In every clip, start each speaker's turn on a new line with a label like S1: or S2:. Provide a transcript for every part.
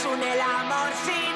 S1: une el amor, sino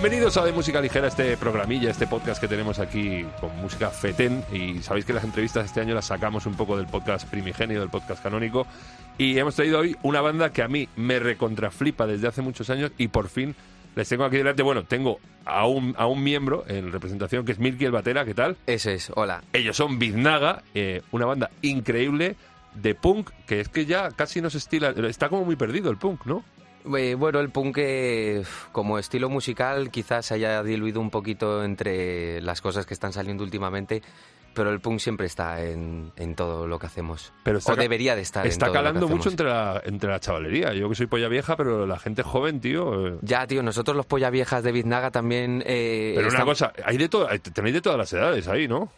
S2: Bienvenidos a De Música Ligera, este programilla, este podcast que tenemos aquí con música fetén. Y sabéis que las entrevistas este año las sacamos un poco del podcast primigenio, del podcast canónico. Y hemos traído hoy una banda que a mí me recontraflipa desde hace muchos años y por fin les tengo aquí delante. Bueno, tengo a un, a un miembro en representación que es Milky el Batera, ¿qué tal?
S3: Eso es, hola.
S2: Ellos son Biznaga, eh, una banda increíble de punk que es que ya casi no se estila, está como muy perdido el punk, ¿no?
S3: Eh, Bueno, el punk eh, como estilo musical quizás se haya diluido un poquito entre las cosas que están saliendo últimamente, pero el punk siempre está en, en todo lo que hacemos.
S2: Pero está
S3: o debería de estar en
S2: Está
S3: todo lo que
S2: calando mucho entre la, entre la chavalería. Yo que soy polla vieja, pero la gente joven, tío. eh,
S3: Ya, tío, nosotros los polla viejas de Biznaga también... eh,
S2: Pero una cosa, hay de todo, tenéis de todas las edades ahí, ¿no?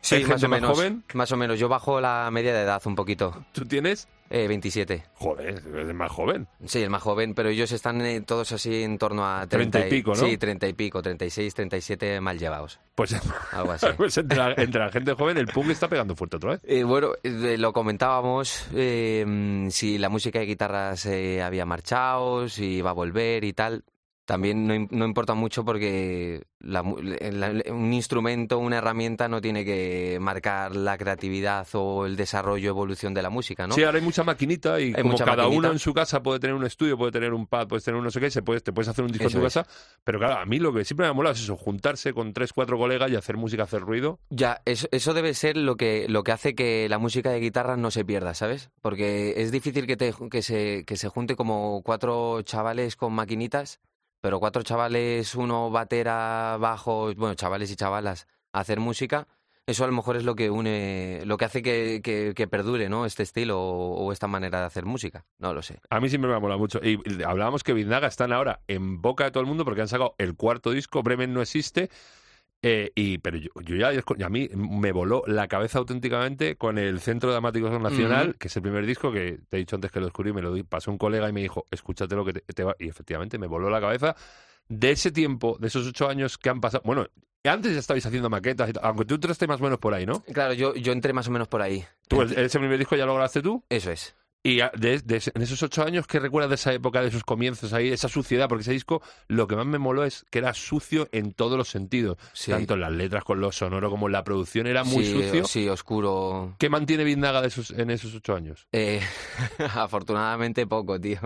S3: Sí,
S2: ¿hay
S3: más
S2: gente
S3: o
S2: más
S3: menos.
S2: joven?
S3: Más o menos. Yo bajo la media de edad un poquito.
S2: ¿Tú tienes?
S3: Eh, 27.
S2: Joder, eres más joven.
S3: Sí, el más joven, pero ellos están eh, todos así en torno a 30
S2: Treinta y pico, ¿no?
S3: Sí, 30 y pico, 36, 37 mal llevados.
S2: Pues,
S3: Algo así.
S2: pues entre, la, entre la gente joven el punk está pegando fuerte otra vez.
S3: Eh, bueno, eh, lo comentábamos, eh, mm, si la música de guitarras había marchado, si iba a volver y tal. También no, no importa mucho porque la la- un instrumento, una herramienta no tiene que marcar la creatividad o el desarrollo, evolución de la música, ¿no?
S2: Sí, ahora hay mucha maquinita y como
S3: mucha
S2: cada
S3: maquinita.
S2: uno en su casa puede tener un estudio, puede tener un pad, puedes tener un no sé qué, se puede, te puedes hacer un disco
S3: Eso
S2: en tu
S3: es.
S2: casa. Pero claro, a mí lo que siempre me ha molado es eso, juntarse con tres, cuatro colegas y hacer música, hacer ruido.
S3: Ya, eso, eso debe ser lo que, lo que hace que la música de guitarra no se pierda, ¿sabes? Porque es difícil que, te, que, se, que se junte como cuatro chavales con maquinitas, pero cuatro chavales, uno batera, bajo, bueno, chavales y chavalas, hacer música. Eso a lo mejor es lo que une, lo que hace que, que, que perdure, ¿no? Este estilo o, esta manera de hacer música. No lo sé.
S2: A mí siempre me ha molado mucho. Y hablábamos que Biznaga están ahora en boca de todo el mundo porque han sacado el cuarto disco, Bremen no existe. Eh, y pero yo, yo ya a mí me voló la cabeza auténticamente con el Centro Dramático Nacional, que es el primer disco que te he dicho antes que lo descubrí, me lo di- pasó un colega y me dijo, escúchate lo que te, te va. Y efectivamente me voló la cabeza de ese tiempo, de esos ocho años que han pasado. Bueno, antes ya estabais haciendo maquetas, y aunque tú entraste más o menos por ahí, ¿no?
S3: Claro, yo, yo entré más o menos por ahí.
S2: Tú, ese primer disco ya lo grabaste tú.
S3: Eso es.
S2: Y de, de en esos ocho años, ¿qué recuerdas de esa época, de esos comienzos ahí, esa suciedad? Porque ese disco, lo que más me moló es que era sucio en todos los sentidos.
S3: Sí.
S2: Tanto en las letras, con lo sonoro, como en la producción, era muy
S3: sí,
S2: sucio.
S3: Sí, oscuro.
S2: ¿Qué mantiene Biznaga de esos, en esos ocho años?
S3: Eh, afortunadamente poco, tío.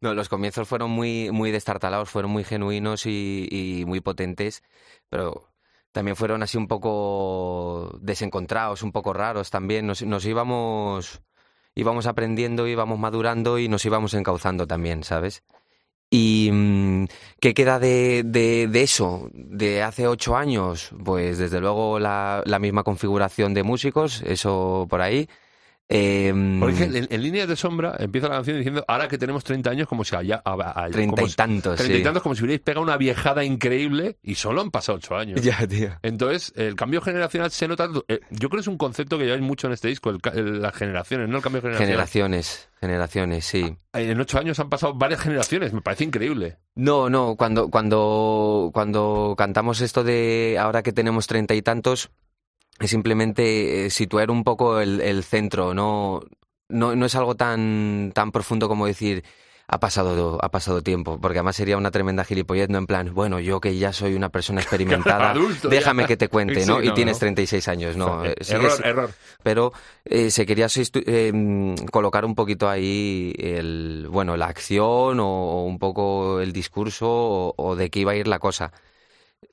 S3: No, los comienzos fueron muy, muy destartalados, fueron muy genuinos y, y muy potentes, pero también fueron así un poco desencontrados, un poco raros también. Nos, nos íbamos, íbamos aprendiendo, íbamos madurando y nos íbamos encauzando también, ¿sabes? ¿Y mm, qué queda de, de, de eso, de hace ocho años? Pues desde luego la, la misma configuración de músicos, eso por ahí. Em,
S2: Porque en, en líneas de sombra empieza la canción diciendo, ahora que tenemos 30 años, como si haya-
S3: Treinta y tantos,
S2: Treinta y tantos, como si hubierais pegado una viejada increíble y solo han pasado ocho años.
S3: Ya, tío.
S2: Entonces, el cambio generacional se nota. eh, yo creo que es un concepto que lleváis mucho en este disco, el ca- el- las generaciones, no el cambio generacional.
S3: Generaciones, generaciones, sí.
S2: En ocho años han pasado varias generaciones, me parece increíble.
S3: No, no, cuando, cuando, cuando cantamos esto de ahora que tenemos treinta y tantos, es simplemente eh, situar un poco el, el centro, no, no, no es algo tan, tan profundo como decir ha pasado, ha pasado tiempo, porque además sería una tremenda gilipollez, no en plan, bueno, yo que ya soy una persona experimentada,
S2: Adulto,
S3: déjame
S2: ya.
S3: que te cuente, ¿no?
S2: Sí,
S3: y
S2: no,
S3: tienes
S2: no.
S3: 36 años, no. eh,
S2: error, error.
S3: pero eh, se quería eh, colocar un poquito ahí el bueno la acción o, o un poco el discurso o, o de qué iba a ir la cosa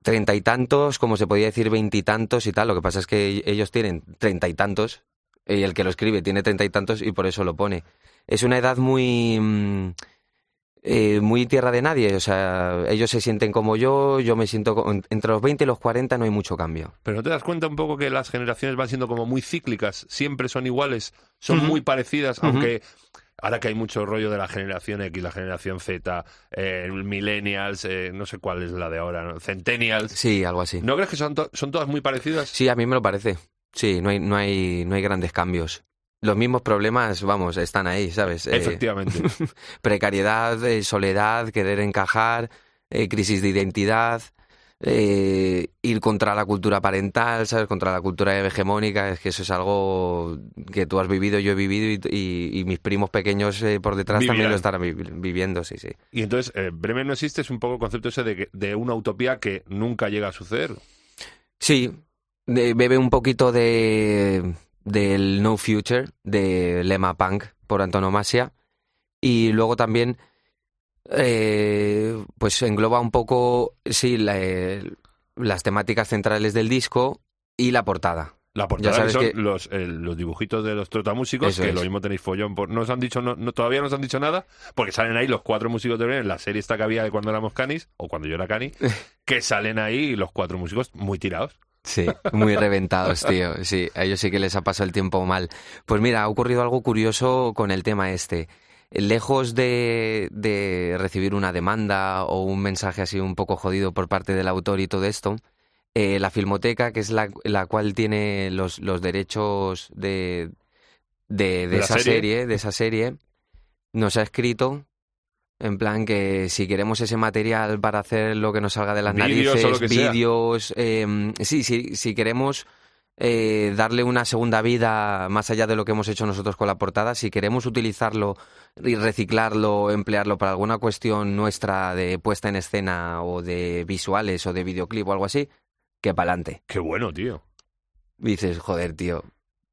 S3: treinta y tantos como se podía decir veintitantos y, tal lo que pasa es que ellos tienen treinta y tantos y el que lo escribe tiene treinta y tantos y por eso lo pone. Es una edad muy mm, eh, muy tierra de nadie o sea ellos se sienten como yo yo me siento co- entre los 20 y los 40 no hay mucho cambio.
S2: Pero ¿no te das cuenta un poco que las generaciones van siendo como muy cíclicas? Siempre son iguales, son muy parecidas, aunque ahora que hay mucho rollo de la generación X, la generación Z, eh, millennials, eh, no sé cuál es la de ahora, ¿no? centennials.
S3: sí algo así
S2: ¿No crees que son, to- son todas muy parecidas?
S3: Sí, a mí me lo parece. Sí, no hay, no hay, no hay grandes cambios. Los mismos problemas, vamos, están ahí, ¿sabes? Eh,
S2: Efectivamente.
S3: precariedad, eh, soledad, querer encajar, eh, crisis de identidad, eh, ir contra la cultura parental, ¿sabes? Contra la cultura hegemónica, es que eso es algo que tú has vivido, yo he vivido y, y- y mis primos pequeños eh, por detrás también lo estarán vi- viviendo, sí, sí.
S2: Y entonces, eh, Bremen no existe, es un poco el concepto ese de, que- de una utopía que nunca llega a suceder.
S3: Sí, de- bebe un poquito de del No Future, de Lema Punk, por antonomasia. Y luego también, eh, pues engloba un poco, sí, la- eh, las temáticas centrales del disco y la portada.
S2: La portada
S3: sabes
S2: son
S3: que-
S2: Los, eh, los dibujitos de los trotamúsicos,
S3: Eso
S2: que
S3: es.
S2: lo mismo tenéis follón. Por, no os han dicho, no, no- todavía no os han dicho nada, porque salen ahí los cuatro músicos de Bremen, la serie esta que había de cuando éramos canis, o cuando yo era cani, que salen ahí los cuatro músicos muy tirados.
S3: Sí, muy reventados, tío. Sí, a ellos sí que les ha pasado el tiempo mal. Pues mira, ha ocurrido algo curioso con el tema este. Lejos de, de recibir una demanda o un mensaje así un poco jodido por parte del autor y todo esto, eh, la Filmoteca, que es la, la cual tiene los, los derechos de, de, de
S2: ¿De la
S3: esa
S2: serie?
S3: serie, de esa serie, nos ha escrito en plan que si queremos ese material para hacer lo que nos salga de las
S2: Vídeos
S3: narices, vídeos, eh, sí, sí, si queremos eh, darle una segunda vida más allá de lo que hemos hecho nosotros con la portada, si queremos utilizarlo y reciclarlo, emplearlo para alguna cuestión nuestra de puesta en escena o de visuales o de videoclip o algo así, que pa'lante.
S2: Qué bueno, tío.
S3: Y dices, joder, tío,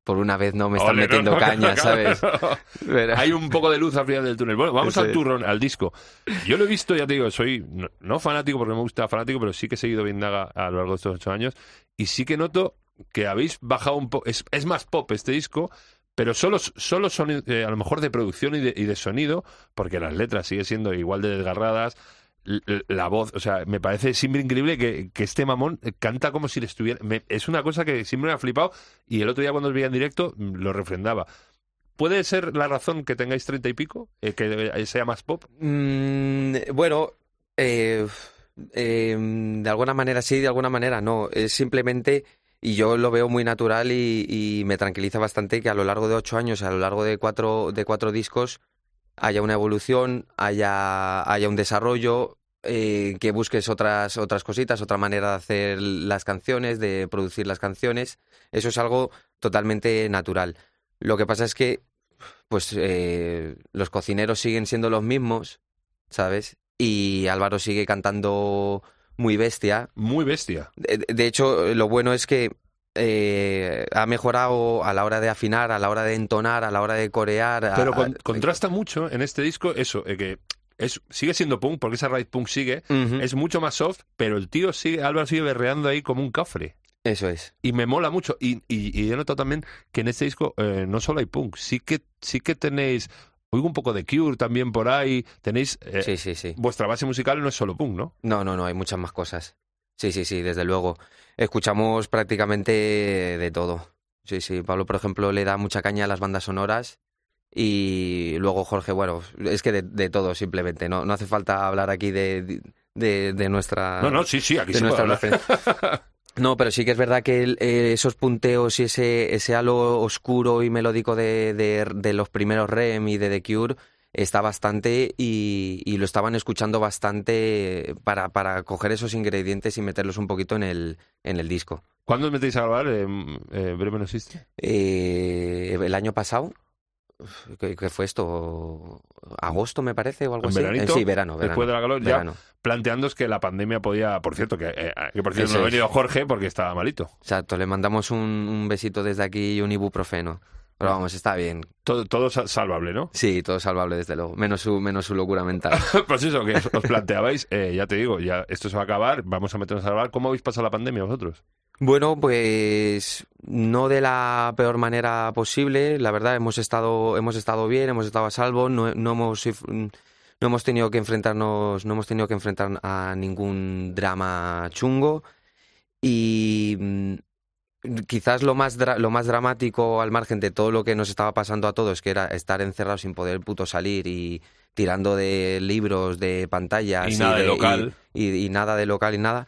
S3: por una vez no me están
S2: Ole,
S3: metiendo
S2: no,
S3: caña,
S2: no,
S3: ¿sabes? Pero-
S2: Hay un poco de luz al final del túnel. Bueno, vamos al turrón, al disco. Yo lo he visto, ya te digo, soy no, fanático porque me gusta fanático, pero sí que he seguido bien Naga a lo largo de estos ocho años. Y sí que noto que habéis bajado un poco. Es, es más pop este disco, pero solo, solo son eh, a lo mejor de producción y de, y de sonido, porque las letras siguen siendo igual de desgarradas. La voz, o sea, me parece siempre increíble que, que este mamón canta como si le estuviera. es una cosa que siempre me ha flipado y el otro día cuando os veía en directo mm, lo refrendaba. ¿Puede ser la razón que tengáis treinta y pico? Eh, que eh, sea más pop.
S3: Mm, bueno, eh, eh, de alguna manera sí, de alguna manera no. Es simplemente, y yo lo veo muy natural y, y me tranquiliza bastante que a lo largo de ocho años, a lo largo de cuatro, de cuatro discos, haya una evolución, haya, haya un desarrollo, eh, que busques otras, otras cositas, otra manera de hacer las canciones, de producir las canciones. Eso es algo totalmente natural. Lo que pasa es que, pues, eh, los cocineros siguen siendo los mismos, ¿sabes? Y Álvaro sigue cantando muy bestia.
S2: Muy bestia.
S3: De, de hecho, lo bueno es que eh, ha mejorado a la hora de afinar, a la hora de entonar, a la hora de corear.
S2: Pero
S3: a-
S2: con- contrasta mucho en este disco eso, eh, que es, sigue siendo punk, porque esa raíz punk sigue, es mucho más soft, pero el tío sigue, Álvaro sigue berreando ahí como un cafre.
S3: Eso es.
S2: Y me mola mucho. Y, y, y he notado también que en este disco eh, no solo hay punk, sí que, sí que tenéis, oigo un poco de Cure también por ahí, tenéis... eh,
S3: Sí, sí, sí.
S2: Vuestra base musical no es solo punk, ¿no?
S3: No, no, no, hay muchas más cosas. Sí, sí, sí, desde luego. Escuchamos prácticamente de todo. Sí, sí. Pablo, por ejemplo, le da mucha caña a las bandas sonoras. Y luego Jorge, bueno, es que de, de todo simplemente. No, no hace falta hablar aquí de, de, de nuestra.
S2: No, no, sí, sí, aquí
S3: de
S2: se
S3: nuestra. No, pero sí que es verdad que el- eh, esos punteos y ese, ese halo oscuro y melódico de, de, de los primeros REM y de The Cure está bastante y, y lo estaban escuchando bastante para, para coger esos ingredientes y meterlos un poquito en el, en el disco.
S2: ¿Cuándo os metéis a grabar? Eh, eh, ¿Breve no existe?
S3: Eh, el año pasado, ¿Qué, qué fue esto? ¿Agosto, me parece, o algo
S2: ¿En
S3: así?
S2: veranito?
S3: Eh, sí, verano, verano.
S2: Después de la calor, ya
S3: verano.
S2: planteándoos que la pandemia podía... Por cierto, que, eh, que por cierto
S3: Eso
S2: no ha venido Jorge porque estaba malito.
S3: Exacto, le mandamos un, un besito desde aquí y un ibuprofeno. Pero vamos, está bien.
S2: Todo, todo sa- salvable, ¿no?
S3: Sí, todo salvable, desde luego. Menos su, menos su locura mental.
S2: pues eso, que os, os planteabais, eh, ya te digo, ya esto se va a acabar, vamos a meternos a grabar. ¿Cómo habéis pasado la pandemia vosotros?
S3: Bueno, pues no de la peor manera posible. La verdad, hemos estado, hemos estado bien, hemos estado a salvo, no, no hemos no hemos tenido que enfrentarnos, no hemos tenido que enfrentar a ningún drama chungo. Y mm, quizás lo más dra- lo más dramático al margen de todo lo que nos estaba pasando a todos, que era estar encerrados sin poder puto salir y tirando de libros, de pantallas
S2: Y nada de local.
S3: y, y nada de local y nada.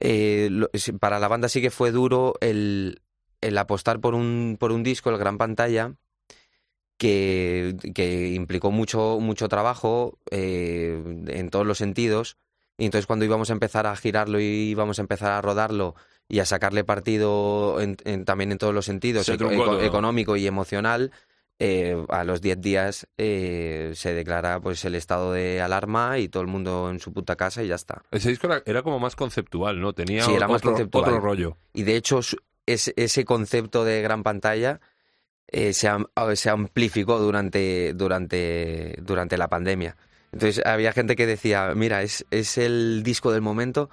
S3: eh, lo- para la banda sí que fue duro el, el apostar por un, por un disco, el gran pantalla, que, que implicó mucho, mucho trabajo eh, en todos los sentidos. Y entonces cuando íbamos a empezar a girarlo y íbamos a empezar a rodarlo y a sacarle partido en- en- también en todos los sentidos, eco- eco- económico y emocional, eh, a los 10 días eh, se declara pues el estado de alarma y todo el mundo en su puta casa y ya está.
S2: Ese disco era, era como más conceptual, ¿no? Tenía
S3: Sí, era más
S2: otro,
S3: conceptual.
S2: otro rollo.
S3: Y de hecho, es- ese concepto de gran pantalla eh, se, se amplificó durante, durante, durante la pandemia. Entonces había gente que decía, mira, es, es el disco del momento,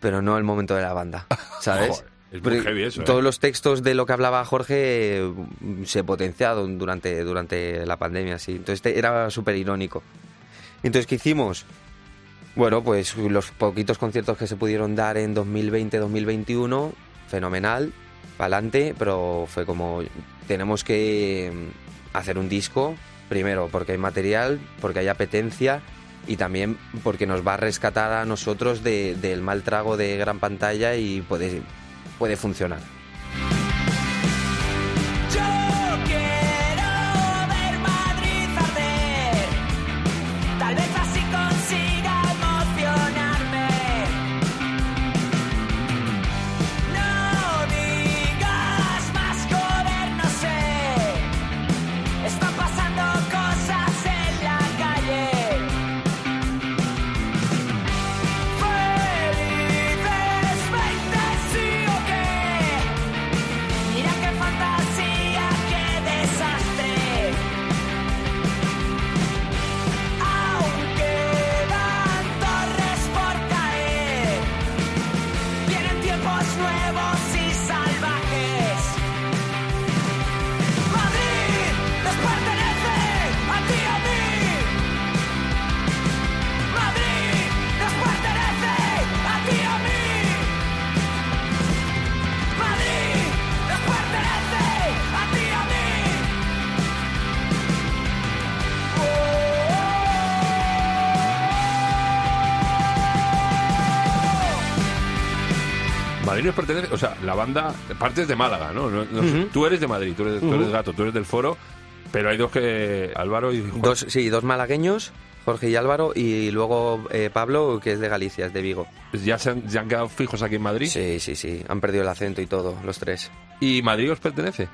S3: pero no el momento de la banda, ¿sabes?
S2: Joder, es muy heavy eso, ¿eh?
S3: Todos los textos de lo que hablaba Jorge eh, se potenciaron durante, durante la pandemia, sí. Entonces te- era súper irónico. Entonces, ¿qué hicimos? Bueno, pues los poquitos conciertos que se pudieron dar en 2020-2021, fenomenal, pa'lante, pero fue como, tenemos que mm, hacer un disco, primero porque hay material, porque hay apetencia y también porque nos va a rescatar a nosotros de- del mal trago de gran pantalla y puede, puede funcionar.
S2: Madrid nos pertenece, o sea, la banda, partes de Málaga, ¿no? No- no sé, Tú eres de Madrid, tú eres, tú eres gato, tú eres del foro, pero hay dos que, Álvaro y Juan.
S3: Dos, sí, dos malagueños, Jorge y Álvaro, y luego eh, Pablo, que es de Galicia, es de Vigo.
S2: ¿Ya se, han, ya han quedado fijos aquí en Madrid.
S3: Sí, sí, sí, han perdido el acento y todo, los tres.
S2: ¿Y Madrid os pertenece?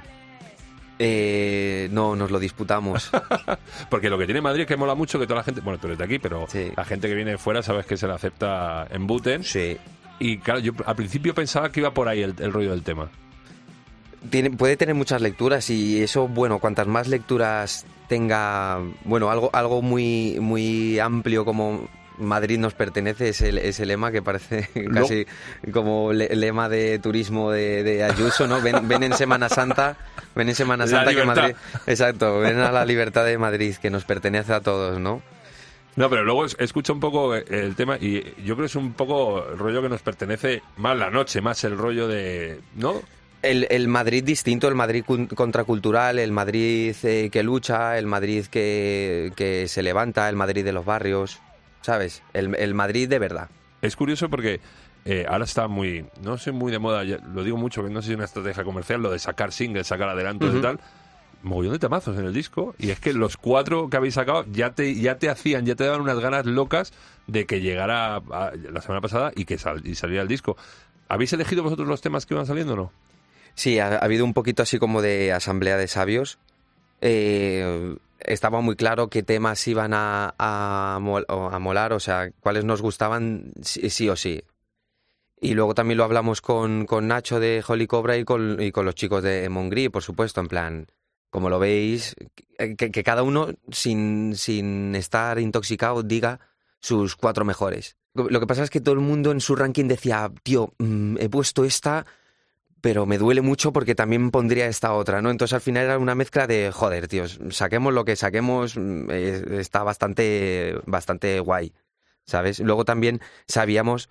S3: Eh, no, nos lo disputamos.
S2: Porque lo que tiene Madrid es que mola mucho que toda la gente, bueno, tú eres de aquí, pero
S3: Sí.
S2: la gente que viene de fuera sabes que se le acepta en Buten.
S3: sí.
S2: Y claro, yo al principio pensaba que iba por ahí el, el rollo del tema.
S3: Tiene, puede tener muchas lecturas y eso, bueno, cuantas más lecturas tenga, bueno, algo, algo muy, muy amplio como Madrid nos pertenece es el, ese lema que parece
S2: No.
S3: casi como le- lema de turismo de, de Ayuso, ¿no? Ven, ven en Semana Santa, ven en Semana Santa que. Madrid, exacto, ven a la libertad de Madrid que nos pertenece a todos, ¿no?
S2: No, pero luego es- escucho un poco el tema y yo creo que es un poco el rollo que nos pertenece más la noche, más el rollo de... ¿No?
S3: El, el Madrid distinto, el Madrid contracultural, el Madrid eh, que lucha, el Madrid que, que se levanta, el Madrid de los barrios, ¿sabes? El, el Madrid de verdad.
S2: Es curioso porque eh, ahora está muy, no sé, muy de moda, lo digo mucho, que no sé si es una estrategia comercial, lo de sacar singles, sacar adelantos y tal. Mogollón de temazos en el disco. Y es que los cuatro que habéis sacado ya te, ya te hacían, ya te daban unas ganas locas de que llegara la semana pasada y que sal- y saliera el disco. ¿Habéis elegido vosotros los temas que iban saliendo o no?
S3: Sí, ha, ha habido un poquito así como de asamblea de sabios eh, estaba muy claro qué temas iban a, a, molar, o sea, cuáles nos gustaban sí, sí o sí. Y luego también lo hablamos con, con Nacho de Holy Cobra y con, y con los chicos de Mongri, por supuesto, en plan, como lo veis, que, que cada uno, sin, sin estar intoxicado, diga sus cuatro mejores. Lo que pasa es que todo el mundo en su ranking decía, tío, mm, he puesto esta, pero me duele mucho porque también pondría esta otra, ¿no? Entonces al final era una mezcla de, joder, tíos, saquemos lo que saquemos, mm, eh, está bastante, bastante guay, ¿sabes? Luego también sabíamos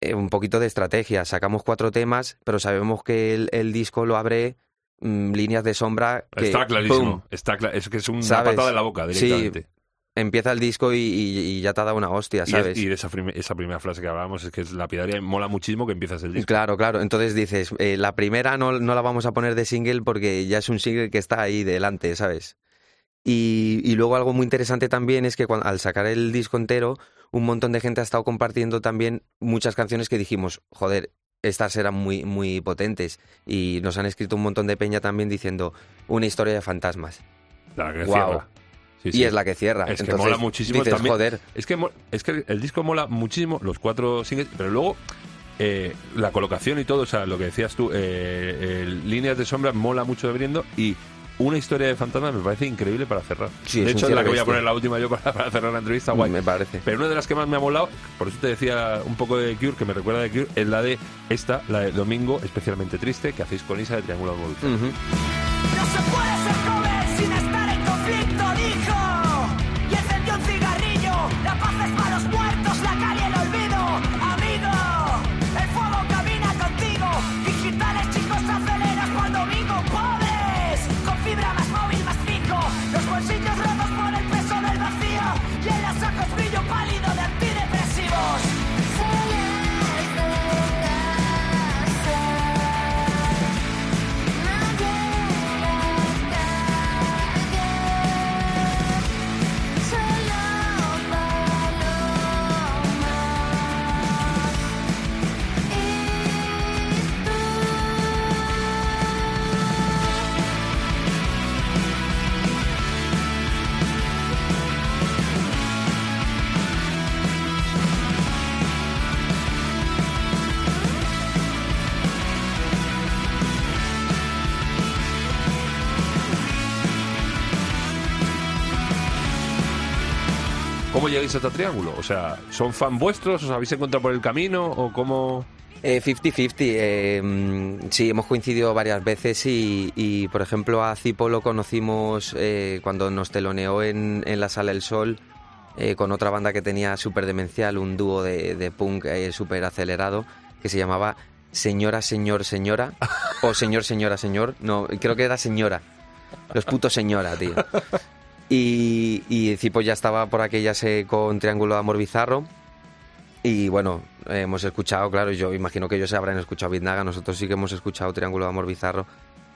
S3: eh, un poquito de estrategia, sacamos cuatro temas, pero sabemos que el, el disco lo abre mm, líneas de sombra que,
S2: Está clarísimo.
S3: ¡pum!
S2: Está cla- es que es una
S3: ¿Sabes?
S2: patada en la boca
S3: Sí,
S2: directamente.
S3: empieza el disco y, y- y ya te ha dado una hostia,
S2: Y, es-
S3: ¿sabes?
S2: y de esa, prime- esa primera frase que hablábamos es que es lapidaria mola muchísimo que empiezas el disco.
S3: Claro, claro. Entonces dices, eh, la primera no, no la vamos a poner de single porque ya es un single que está ahí delante, ¿sabes? Y, y luego algo muy interesante también es que cuando, al sacar el disco entero, un montón de gente ha estado compartiendo también muchas canciones que dijimos, joder, estas eran muy, muy potentes. Y nos han escrito un montón de peña también diciendo, una historia de fantasmas.
S2: La que
S3: Guau.
S2: cierra. Sí,
S3: Y es la que cierra.
S2: Es que
S3: Entonces,
S2: mola muchísimo
S3: dices,
S2: también.
S3: joder,
S2: Es que, es que el disco mola muchísimo, los cuatro singles, pero luego eh, la colocación y todo, o sea, lo que decías tú, eh, líneas de sombra mola mucho de Briendo y una historia de fantasma me parece increíble para cerrar.
S3: Sí,
S2: de hecho, es la que voy a poner la última yo para, para cerrar la entrevista, guay.
S3: me parece.
S2: Pero una de las que más me ha molado, por eso te decía un poco de Cure, que me recuerda de Cure, es la de esta, la de Domingo, especialmente triste, que hacéis con Isa de Triángulo Amoroso.
S3: Ujú.
S1: No
S2: llegáis hasta Triángulo? O sea, ¿son fan vuestros? ¿Os habéis encontrado por el camino? ¿O cómo...?
S3: Eh, 50-50, eh, mm, sí, hemos coincidido varias veces y, por ejemplo, a Cipo lo conocimos eh, cuando nos teloneó en, en la Sala del Sol eh, con otra banda que tenía súper demencial, un dúo de, de punk eh, súper acelerado que se llamaba Señora, Señor, Señora o Señor, Señora, Señor, no, creo que era Señora, los putos Señora, tío. Y, y Cipo ya estaba por aquellas eh, con Triángulo de Amor Bizarro. Y bueno, hemos escuchado, claro, yo imagino que ellos se habrán escuchado Biznaga, nosotros sí que hemos escuchado Triángulo de Amor Bizarro.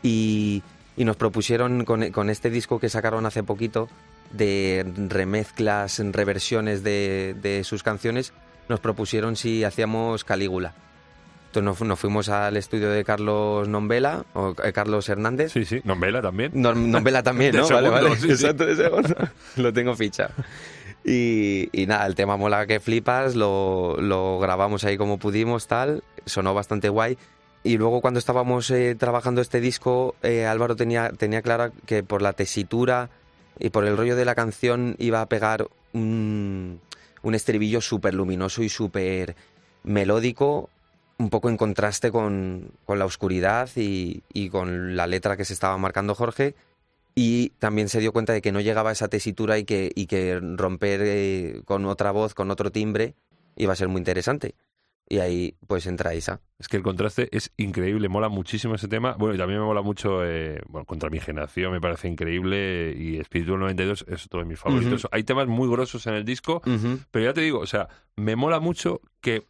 S3: Y, y nos propusieron con, con este disco que sacaron hace poquito de remezclas, reversiones de, de sus canciones, nos propusieron si hacíamos Calígula. Entonces nos, fu- nos fuimos al estudio de Carlos Nombela, o eh, Carlos Hernández.
S2: Sí, sí, Nombela también.
S3: No- Nombela también, ¿no? vale,
S2: segundo,
S3: vale.
S2: sí, sí.
S3: Exacto, de segundo. Lo tengo fichado. Y, y nada, el tema mola que flipas, lo, lo grabamos ahí como pudimos, tal, sonó bastante guay. Y luego cuando estábamos eh, trabajando este disco, eh, Álvaro tenía, tenía clara que por la tesitura y por el rollo de la canción iba a pegar un, un estribillo súper luminoso y súper melódico, un poco en contraste con, con la oscuridad y, y con la letra que se estaba marcando Jorge. Y también se dio cuenta de que no llegaba a esa tesitura y que, y que romper eh, con otra voz, con otro timbre, iba a ser muy interesante. Y ahí pues entra Isa.
S2: Es que el contraste es increíble, mola muchísimo ese tema. Bueno, y también me mola mucho, eh, bueno, Contra mi generación me parece increíble y Espíritu del 92 es otro de mis favoritos. Hay temas muy grosos en el disco, pero ya te digo, o sea, me mola mucho que,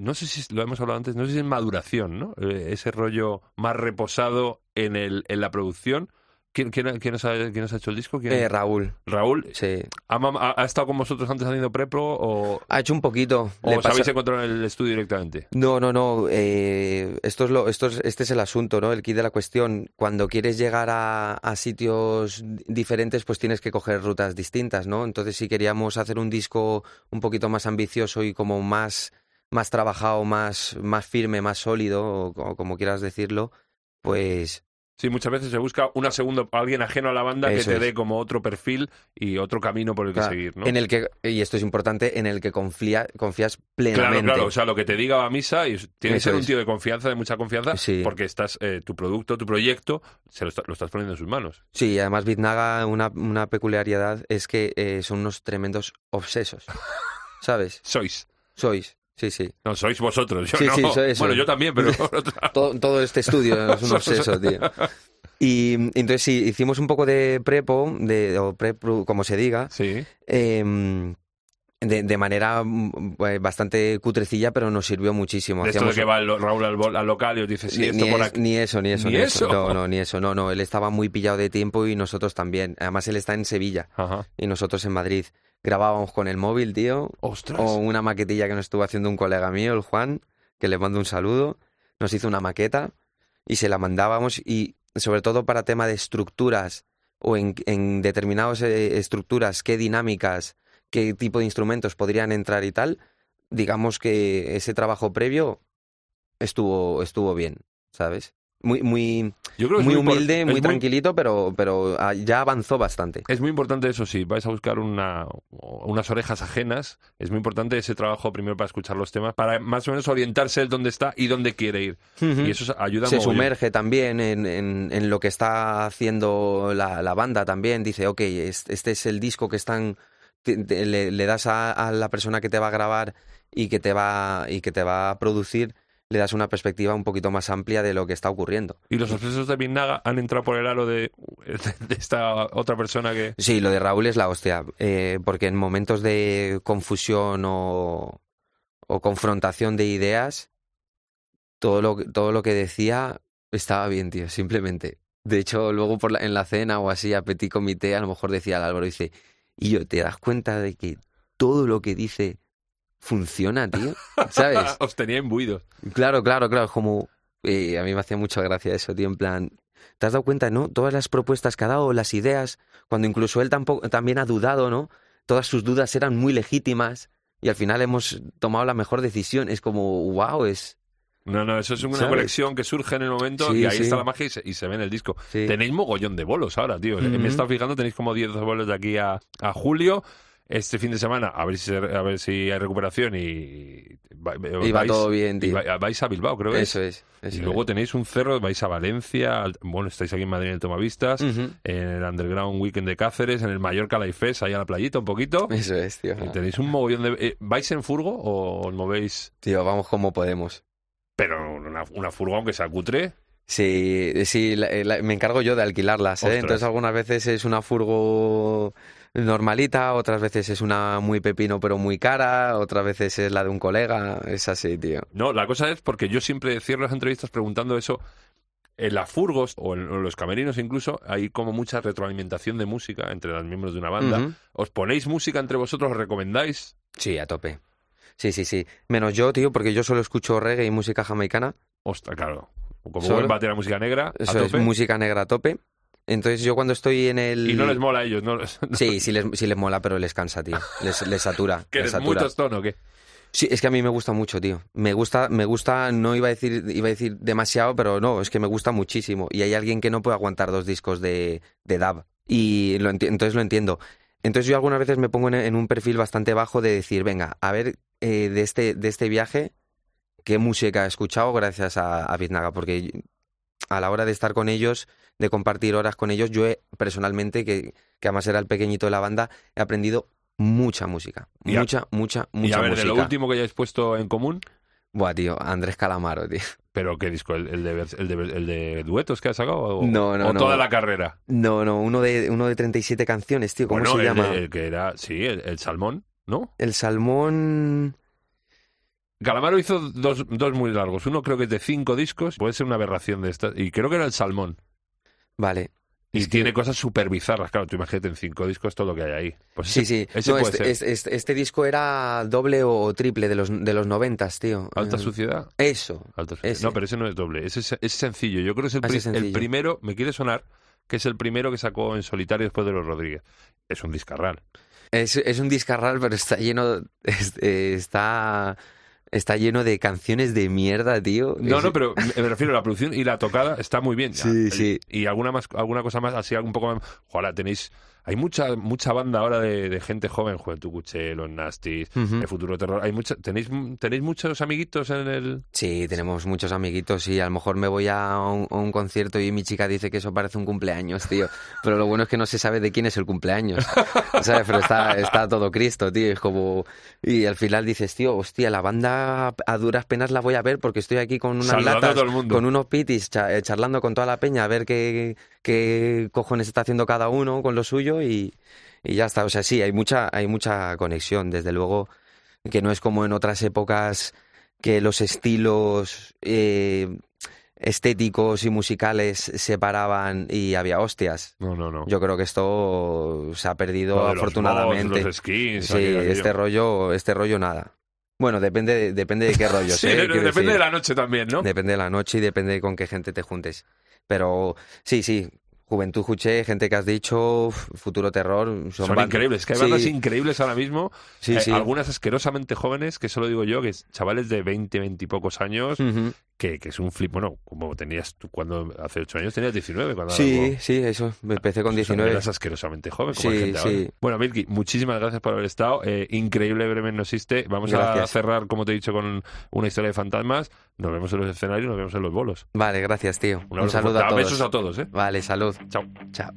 S2: no sé si lo hemos hablado antes, no sé si es maduración, ¿no? Eh, ese rollo más reposado en, el, en la producción, ¿Quién, quién, quién os, ha, quién ha hecho el disco? ¿Quién?
S3: Eh, Raúl,
S2: Raúl.
S3: sí.
S2: ¿Ha, mam- ha- ha estado con vosotros antes haciendo prepro o,
S3: Ha hecho un poquito.
S2: o
S3: Le
S2: os
S3: pasa-
S2: habéis encontrado en el estudio directamente?
S3: No, no, no. eh, esto es lo, esto es, este es el asunto, ¿no? El kit de la cuestión. Cuando quieres llegar a, a sitios di- diferentes, pues tienes que coger rutas distintas, ¿no? Entonces, si queríamos hacer un disco un poquito más ambicioso y como más, más trabajado, más, más firme, más sólido, o, co- como quieras decirlo, pues
S2: Sí, muchas veces se busca una segunda, alguien ajeno a la banda que te
S3: es.
S2: dé como otro perfil y otro camino por el que
S3: claro,
S2: seguir, ¿no?
S3: en el que, y esto es importante, en el que confía, confías
S2: Claro,
S3: plenamente.
S2: claro, o sea, lo que te diga a misa y tiene que ser un tío de confianza, de mucha confianza,
S3: Sí.
S2: porque estás, eh, tu producto, tu proyecto, se lo, está- lo estás poniendo en sus manos.
S3: Sí, y además Biznaga, una, una peculiaridad es que eh, son unos tremendos obsesos, ¿sabes?
S2: Sois.
S3: Sois, sí, sí.
S2: No, sois vosotros. Yo
S3: Sí,
S2: no.
S3: sí, soy eso.
S2: Bueno, yo también, pero.
S3: Todo, todo este estudio es un obseso, tío. Y entonces sí, hicimos un poco de prepo, de, o prepro, como se diga,
S2: sí.
S3: em, de, de manera mm, pues, bastante cutrecilla, pero nos sirvió muchísimo.
S2: De esto de que va el Raúl al, local y os dice, sí,
S3: ni,
S2: esto
S3: ni
S2: por
S3: es-
S2: aquí.
S3: ni eso, ni eso,
S2: ¿Ni
S3: ni, eso.
S2: eso?
S3: No, no, ni eso, no, no. Él estaba muy pillado de tiempo y nosotros también. Además, él está en Sevilla
S2: Ajá.
S3: y nosotros en Madrid. Grabábamos con el móvil, tío,
S2: Ostras.
S3: o una maquetilla que nos estuvo haciendo un colega mío, el Juan, que le mando un saludo. Nos hizo una maqueta y se la mandábamos y sobre todo para tema de estructuras o en, en determinadas eh, estructuras, qué dinámicas, qué tipo de instrumentos podrían entrar y tal, digamos que ese trabajo previo estuvo, estuvo bien, ¿sabes? Muy, muy,
S2: Yo creo
S3: muy humilde, muy tranquilito, pero, pero ya avanzó bastante.
S2: Es muy importante eso, si vais a buscar una, unas orejas ajenas, es muy importante ese trabajo primero para escuchar los temas, para más o menos orientarse el dónde está y dónde quiere ir. Y eso ayuda
S3: se
S2: mogollón.
S3: sumerge también en, en- en lo que está haciendo la, la banda también. Dice, ok, es- este es el disco que están... te- te- le, le das a, a la persona que te va a grabar y que te va, y que te va a producir, le das una perspectiva un poquito más amplia de lo que está ocurriendo.
S2: Y los obsesos de Bignaga han entrado por el aro de, de esta otra persona que...
S3: Sí, lo de Raúl es la hostia, eh, porque en momentos de confusión o, o confrontación de ideas, todo lo, que- todo lo que decía estaba bien, tío, simplemente. De hecho, luego por la- en la cena o así, a petit comité, a lo mejor decía el Álvaro, dice, y yo, ¿te das cuenta de que todo lo que dice funciona, tío? ¿Sabes?
S2: Os tenía imbuidos.
S3: Claro, claro, claro, es como... eh, a mí me hacía mucha gracia eso, tío, en plan... ¿Te has dado cuenta, no? Todas las propuestas que ha dado, las ideas, cuando incluso él tampoco, también ha dudado, ¿no? Todas sus dudas eran muy legítimas y al final hemos tomado la mejor decisión. Es como, wow, es...
S2: No, no, eso es una
S3: ¿Sabes?
S2: conexión que surge en el momento
S3: Sí,
S2: y ahí
S3: sí.
S2: está la magia y se, y se ve en el disco.
S3: Sí.
S2: Tenéis mogollón de bolos ahora, tío. Me he estado fijando, tenéis como 10 bolos de aquí a, a julio. Este fin de semana, a ver si, a ver si hay recuperación y... va-
S3: Y va
S2: vais-
S3: todo bien, tío.
S2: va- vais a Bilbao, creo que es.
S3: Eso es. Eso
S2: Y luego tenéis un cerro, vais a Valencia, al- bueno, estáis aquí en Madrid en el Tomavistas.
S3: Ujú.
S2: en el Underground Weekend de Cáceres, en el Mallorca Life Fest, ahí a la playita un poquito.
S3: Eso es, tío.
S2: Y tenéis un mogollón de... eh, ¿Vais en furgo o os movéis?
S3: Tío, vamos como podemos.
S2: Pero una, una furgo, aunque sea cutre,
S3: Sí, sí, la- la- me encargo yo de alquilarlas, ¿eh? Entonces algunas veces es una furgo normalita, otras veces es una muy pepino pero muy cara, otras veces es la de un colega, es así, tío.
S2: No, la cosa es porque yo siempre cierro las entrevistas preguntando eso. En las furgos o en, los camerinos incluso hay como mucha retroalimentación de música entre los miembros de una banda. ¿Os ponéis música entre vosotros? ¿Os recomendáis?
S3: Sí, a tope. Sí, sí, sí. Menos yo, tío, porque yo solo escucho reggae y música jamaicana.
S2: Ostras, claro. Como
S3: Solo-
S2: buen batera música negra, a
S3: Eso es
S2: tope.
S3: música negra a tope. Entonces yo cuando estoy en el...
S2: Y no les mola a ellos, ¿no?
S3: Sí, sí les, sí les mola, pero les cansa, tío. Les, les satura.
S2: ¿Que
S3: les
S2: eres muy
S3: satura.
S2: tostón o qué?
S3: Sí, es que a mí me gusta mucho, tío. Me gusta, me gusta, no iba a decir, iba a decir demasiado, pero no, es que me gusta muchísimo. Y hay alguien que no puede aguantar dos discos de, de dub. Y lo entonces lo entiendo. Entonces yo algunas veces me pongo en, en un perfil bastante bajo de decir, venga, a ver, eh, de, este, de este viaje, qué música he escuchado gracias a, a Biznaga, porque a la hora de estar con ellos, de compartir horas con ellos, yo he, personalmente, que, que además era el pequeñito de la banda, he aprendido mucha música.
S2: Y a-
S3: mucha, mucha, mucha
S2: y a ver,
S3: música.
S2: de lo último que hayáis puesto en común,
S3: Buah, tío, Andrés Calamaro, tío.
S2: ¿pero qué disco? ¿El, el de, el, de, el de duetos que has sacado? ¿O,
S3: No, no,
S2: o
S3: no.
S2: toda la carrera?
S3: No, no, uno de, uno de 37 canciones, tío. ¿Cómo
S2: Bueno,
S3: se llama?
S2: el que era, sí, el Salmón, ¿no?
S3: El Salmón.
S2: Calamaro hizo dos, dos muy largos. Uno creo que es de cinco discos, puede ser una aberración de estas. Y creo que era el Salmón.
S3: Vale.
S2: Y
S3: Es que-
S2: tiene cosas súper bizarras, claro. Tú imagínate en cinco discos todo lo que hay ahí. Pues
S3: Sí,
S2: ese-
S3: sí.
S2: Ese
S3: No,
S2: puede
S3: este,
S2: ser.
S3: este- este- disco era doble o triple de los, de los noventas, tío.
S2: Alta
S3: Eh,
S2: suciedad.
S3: Eso.
S2: Alta suciedad.
S3: ese.
S2: No, pero ese no es doble. Ese es, es sencillo. Yo creo que es el,
S3: Ah,
S2: pri- el primero, me quiere sonar, que es el primero que sacó en solitario después de los Rodríguez. Es un discarral.
S3: Es, es un discarral, pero está lleno. es- eh, está. Está lleno de canciones de mierda, tío.
S2: No, no, pero me me refiero a la producción y la tocada está muy bien.
S3: Sí,
S2: Y-
S3: sí.
S2: Y alguna más, alguna cosa más, así un poco más. Ojalá tenéis. Hay mucha mucha banda ahora de, de gente joven, Juventud Cuché, Los Nastis,
S3: Ujú.
S2: El Futuro Terror. Hay mucha, tenéis tenéis muchos amiguitos en el.
S3: Sí, tenemos muchos amiguitos y a lo mejor me voy a un, a un concierto y mi chica dice que eso parece un cumpleaños, tío. Pero lo bueno es que no se sabe de quién es el cumpleaños. ¿Sabes? Pero está, está todo Cristo, tío. Es como... Y al final dices, tío, hostia, la banda a duras penas la voy a ver porque estoy aquí con unas
S2: Saludando
S3: latas,
S2: todo el mundo.
S3: con unos pitis, eh, charlando con toda la peña a ver qué, qué cojones está haciendo cada uno con lo suyo y, y ya está. O sea, sí, hay mucha, hay mucha conexión, desde luego, que no es como en otras épocas que los estilos eh, estéticos y musicales se paraban y había hostias.
S2: No, no, no.
S3: Yo creo que esto se ha perdido
S2: Lo de los
S3: afortunadamente.
S2: mods, los skins,
S3: sí,
S2: aquello, aquello.
S3: este rollo, este rollo nada. Bueno, depende, de- depende de qué rollo.
S2: Sí,
S3: ¿eh?
S2: depende
S3: decir,
S2: de la noche también, ¿no?
S3: Depende de la noche y depende de con qué gente te juntes. Pero sí, sí, Juventud Juché, gente que has dicho, Futuro Terror. Son,
S2: Son increíbles, que hay
S3: Sí,
S2: bandas increíbles ahora mismo.
S3: Sí,
S2: Eh,
S3: sí.
S2: Algunas asquerosamente jóvenes, que solo digo yo, que es chavales de 20, 20 y pocos años, que, que es un flip. Bueno, como tenías tú cuando hace 8 años, tenías 19 cuando
S3: Sí,
S2: algo-
S3: sí, eso. Empecé con
S2: O sea,
S3: 19.
S2: eras asquerosamente joven, como
S3: Sí,
S2: gente. Bueno, Milky, muchísimas gracias por haber estado. Eh, increíble Bremen no existe. Vamos a cerrar, como te he dicho, con una historia de fantasmas. Nos vemos en los escenarios, nos vemos en los bolos.
S3: Vale, gracias, tío.
S2: Un,
S3: saludo a todos.
S2: Besos a todos, ¿eh?
S3: Vale, salud.
S2: Chao.
S3: Chao.